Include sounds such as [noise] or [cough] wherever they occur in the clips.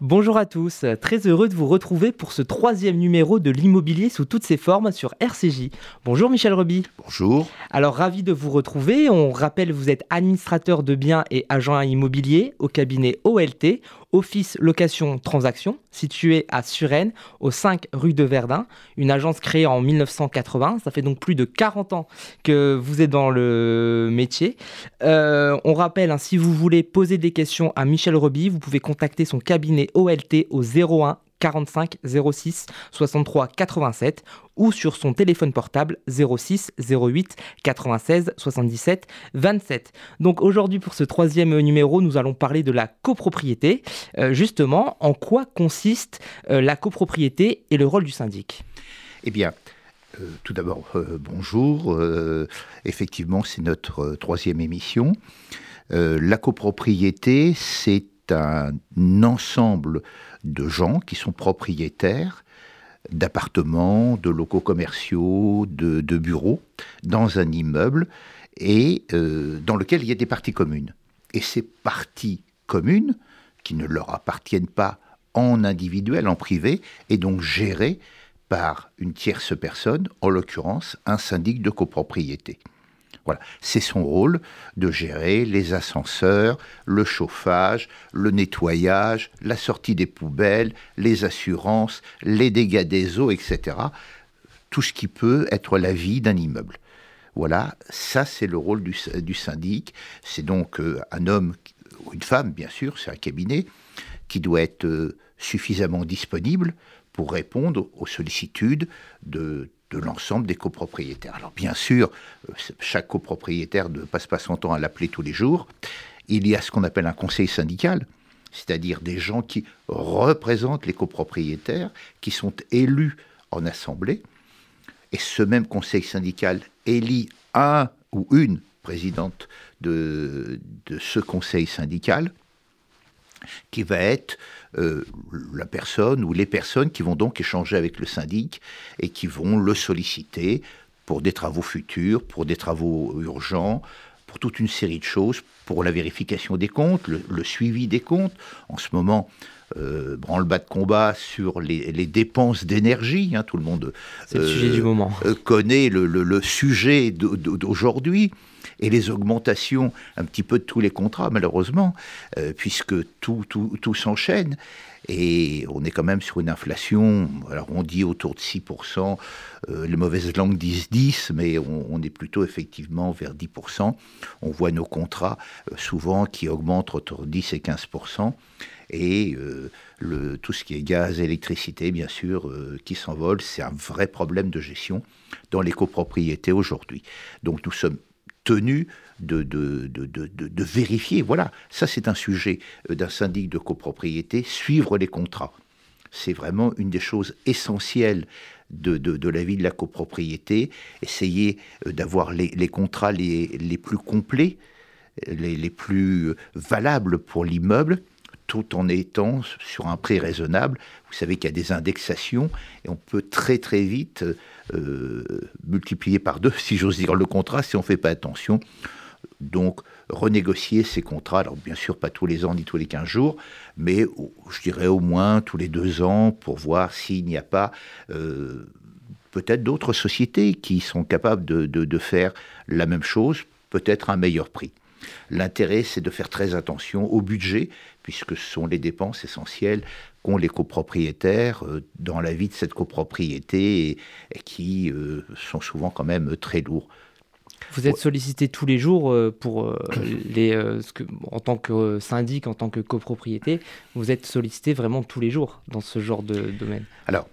Bonjour à tous, très heureux de vous retrouver pour ce troisième numéro de l'immobilier sous toutes ses formes sur RCJ. Bonjour Michel Reby. Bonjour. Alors ravi de vous retrouver. On rappelle, vous êtes administrateur de biens et agent immobilier au cabinet OLT, Office Location Transaction, situé à Suresnes, au 5 rue de Verdun, une agence créée en 1980. Ça fait donc plus de 40 ans que vous êtes dans le métier. Euh, on rappelle, hein, si vous voulez poser des questions à Michel Reby, vous pouvez contacter son cabinet OLT au 01 45 06 63 87 ou sur son téléphone portable 06 08 96 77 27. Donc aujourd'hui pour ce troisième numéro, nous allons parler de la copropriété. Euh, justement, en quoi consiste euh, la copropriété et le rôle du syndic? Eh bien, euh, tout d'abord, bonjour. effectivement, c'est notre troisième émission. la copropriété, c'est un ensemble de gens qui sont propriétaires d'appartements, de locaux commerciaux, de, bureaux, dans un immeuble, et euh, dans lequel il y a des parties communes. Et ces parties communes, qui ne leur appartiennent pas en individuel, en privé, est donc gérées par une tierce personne, en l'occurrence un syndic de copropriété. Voilà, c'est son rôle de gérer les ascenseurs, le chauffage, le nettoyage, la sortie des poubelles, les assurances, les dégâts des eaux, etc. Tout ce qui peut être la vie d'un immeuble. Voilà, ça c'est le rôle du, syndic. C'est donc euh, un homme ou une femme, bien sûr, c'est un cabinet, qui doit être euh, suffisamment disponible pour répondre aux sollicitudes de de l'ensemble des copropriétaires. Alors bien sûr, euh, chaque copropriétaire ne passe pas son temps à l'appeler tous les jours. Il y a ce qu'on appelle un conseil syndical, c'est-à-dire des gens qui représentent les copropriétaires, qui sont élus en assemblée. Et ce même conseil syndical élit un ou une présidente de, de ce conseil syndical qui va être euh, la personne ou les personnes qui vont donc échanger avec le syndic et qui vont le solliciter pour des travaux futurs, pour des travaux urgents, pour toute une série de choses, pour la vérification des comptes, le, suivi des comptes. En ce moment, euh, branle-bas de combat sur les, dépenses d'énergie. Hein, tout le monde le sujet du moment. Euh, connaît le, le sujet d'aujourd'hui et les augmentations un petit peu de tous les contrats, malheureusement, euh, puisque tout, tout, tout s'enchaîne. Et on est quand même sur une inflation, alors on dit autour de 6%, euh, les mauvaises langues disent 10, mais on, est plutôt effectivement vers 10%. On voit nos contrats euh, souvent qui augmentent entre 10 et 15%. Et le, tout ce qui est gaz, électricité, bien sûr, qui s'envole, c'est un vrai problème de gestion dans les copropriétés aujourd'hui. Donc nous sommes tenu de, de, de, vérifier. Voilà, ça c'est un sujet euh, d'un syndic de copropriété, suivre les contrats. C'est vraiment une des choses essentielles de, la vie de la copropriété, essayer euh, d'avoir les, contrats les, les, plus complets, les, les plus valables pour l'immeuble, tout en étant sur un prix raisonnable. Vous savez qu'il y a des indexations et on peut très très vite euh, multiplier par deux, [laughs] si j'ose dire, le contrat si on ne fait pas attention. Donc, renégocier ces contrats, alors bien sûr pas tous les ans ni tous les 15 jours, mais je dirais au moins tous les deux ans pour voir s'il n'y a pas euh, peut-être d'autres sociétés qui sont capables de, de faire la même chose, peut-être à un meilleur prix. L'intérêt, c'est de faire très attention au budget, puisque ce sont les dépenses essentielles qu'ont les copropriétaires euh, dans la vie de cette copropriété et, qui euh, sont souvent quand même très lourds. Vous êtes sollicité tous les jours euh, pour [coughs] les, que, en tant que syndic, en tant que copropriété, vous êtes sollicité vraiment tous les jours dans ce genre de domaine? Alors,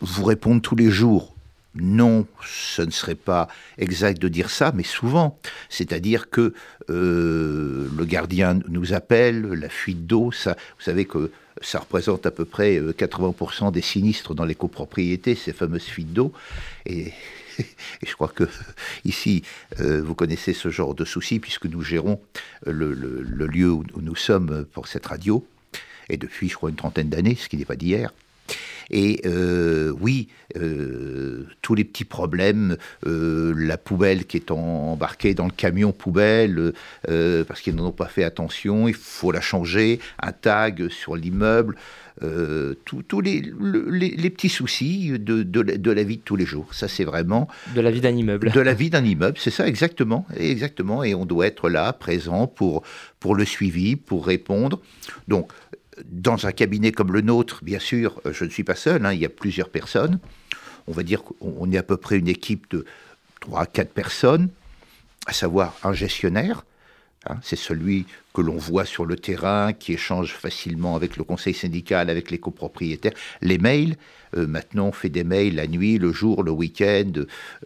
vous répondre tous les jours, non, ce ne serait pas exact de dire ça, mais souvent. C'est-à-dire que euh, le gardien nous appelle, la fuite d'eau, vous savez que ça représente à peu près 80% euh, des sinistres dans les copropriétés, ces fameuses fuites d'eau. [laughs] Et, je crois que ici, euh, vous connaissez ce genre de soucis, puisque nous gérons le, lieu où nous sommes pour cette radio, et depuis, je crois, une trentaine d'années, ce qui n'est pas d'hier. Et oui, tous les petits problèmes, la poubelle qui est embarquée dans le camion poubelle, parce qu'ils n'en ont pas fait attention, il faut la changer, un tag sur l'immeuble. Euh, tous les, les, petits soucis de, de, la vie de tous les jours. Ça, c'est vraiment... De la vie d'un immeuble. De la vie d'un immeuble, c'est ça, exactement. Exactement. Et on doit être là, présent, pour, pour le suivi, pour répondre. Donc, dans un cabinet comme le nôtre, bien sûr, je ne suis pas seul, hein, il y a plusieurs personnes. On va dire qu'on est à peu près une équipe de 3 à 4 personnes, à savoir un gestionnaire, Hein, c'est celui que l'on voit sur le terrain, qui échange facilement avec le conseil syndical, avec les copropriétaires. Les mails, euh, maintenant on fait des mails la nuit, le jour, le week-end,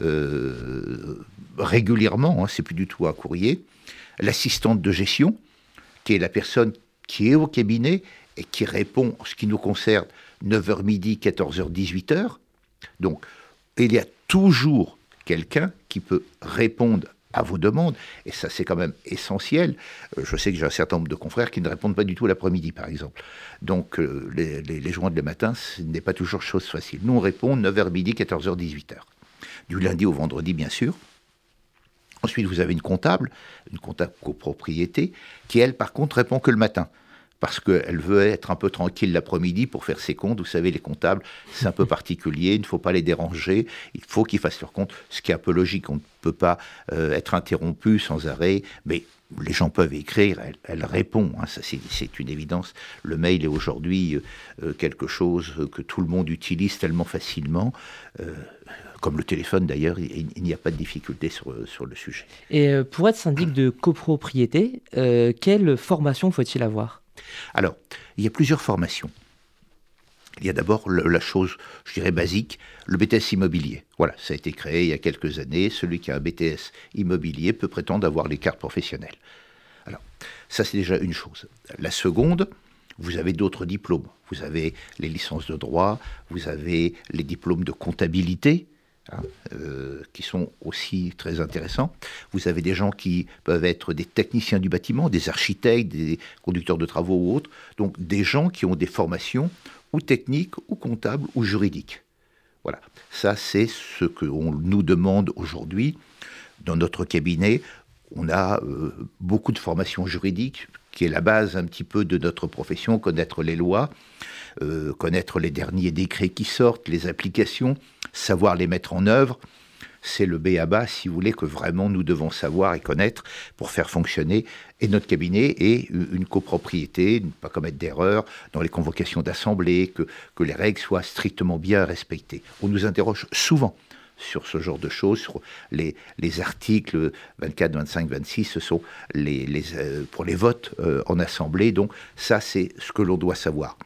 euh, régulièrement, hein, c'est plus du tout un courrier. L'assistante de gestion, qui est la personne qui est au cabinet et qui répond, en ce qui nous concerne, 9h midi, 14h, 18h. Donc, il y a toujours quelqu'un qui peut répondre à vos demandes. Et ça, c'est quand même essentiel. Euh, je sais que j'ai un certain nombre de confrères qui ne répondent pas du tout l'après-midi, par exemple. Donc, euh, les, les, joints de le matin, ce n'est pas toujours chose facile. Nous, on répond 9h midi, 14h, 18h. Du lundi au vendredi, bien sûr. Ensuite, vous avez une comptable, une comptable copropriété, qui, elle, par contre, répond que le matin parce qu'elle veut être un peu tranquille l'après-midi pour faire ses comptes. Vous savez, les comptables, c'est un peu [laughs] particulier, il ne faut pas les déranger, il faut qu'ils fassent leurs comptes, ce qui est un peu logique. On ne peut pas euh, être interrompu sans arrêt, mais les gens peuvent écrire, elle, répond, hein, c'est une évidence. Le mail est aujourd'hui euh, euh, quelque chose que tout le monde utilise tellement facilement. comme le téléphone d'ailleurs, il, n'y a pas de difficulté sur, sur le sujet. Et pour être syndic de copropriété, quelle formation faut-il avoir? Alors, il y a plusieurs formations. Il y a d'abord la chose, je dirais, basique, le BTS immobilier. Voilà, ça a été créé il y a quelques années. Celui qui a un BTS immobilier peut prétendre avoir les cartes professionnelles. Alors, ça c'est déjà une chose. La seconde, vous avez d'autres diplômes. Vous avez les licences de droit, vous avez les diplômes de comptabilité, Hein, euh, qui sont aussi très intéressants. Vous avez des gens qui peuvent être des techniciens du bâtiment, des architectes, des conducteurs de travaux ou autres, donc des gens qui ont des formations ou techniques ou comptables ou juridiques. Voilà, ça c'est ce qu'on nous demande aujourd'hui dans notre cabinet. On a euh, beaucoup de formations juridiques, qui est la base un petit peu de notre profession, connaître les lois, euh, connaître les derniers décrets qui sortent, les applications, savoir les mettre en œuvre. C'est le B à bas, si vous voulez, que vraiment nous devons savoir et connaître pour faire fonctionner et notre cabinet et une copropriété, ne pas commettre d'erreurs dans les convocations d'assemblée, que, les règles soient strictement bien respectées. On nous interroge souvent sur ce genre de choses, sur les, les articles 24, 25, 26, ce sont les euh, pour les votes euh, en assemblée, donc ça c'est ce que l'on doit savoir.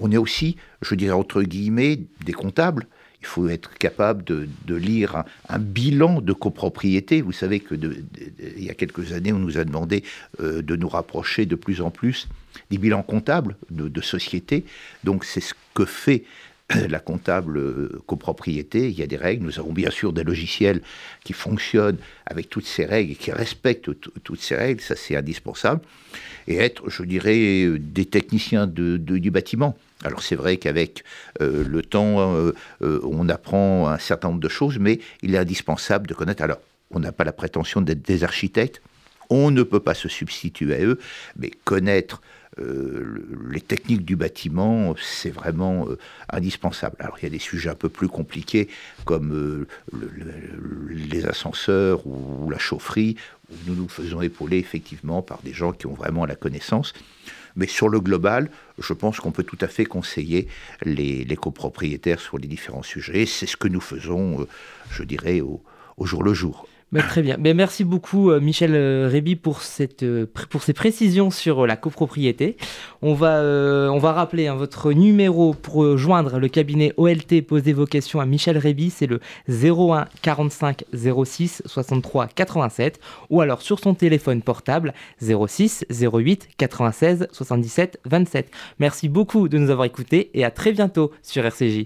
On est aussi, je dirais entre guillemets, des comptables, il faut être capable de, lire un, bilan de copropriété. Vous savez que il y a quelques années, on nous a demandé euh, de nous rapprocher de plus en plus des bilans comptables de, de sociétés. Donc c'est ce que fait [coughs] la comptable euh, copropriété, il y a des règles. Nous avons bien sûr des logiciels qui fonctionnent avec toutes ces règles et qui respectent toutes ces règles, ça c'est indispensable. Et être, je dirais, des techniciens de, du bâtiment. Alors c'est vrai qu'avec euh, le temps, euh, on apprend un certain nombre de choses, mais il est indispensable de connaître. Alors, on n'a pas la prétention d'être des architectes, on ne peut pas se substituer à eux, mais connaître euh, les techniques du bâtiment, c'est vraiment euh, indispensable. Alors il y a des sujets un peu plus compliqués comme euh, les ascenseurs ou, la chaufferie, où nous nous faisons épauler effectivement par des gens qui ont vraiment la connaissance. Mais sur le global, je pense qu'on peut tout à fait conseiller les, copropriétaires sur les différents sujets. C'est ce que nous faisons, je dirais, au jour le jour. Bah, très bien. Mais merci beaucoup, euh, Michel euh, Réby, pour, cette, euh, pour ces précisions sur la copropriété. On va, on va rappeler hein, votre numéro pour joindre le cabinet OLT. Posez vos questions à Michel Réby. C'est le 01 45 06 63 87. Ou alors sur son téléphone portable 06 08 96 77 27. Merci beaucoup de nous avoir écoutés et à très bientôt sur RCJ.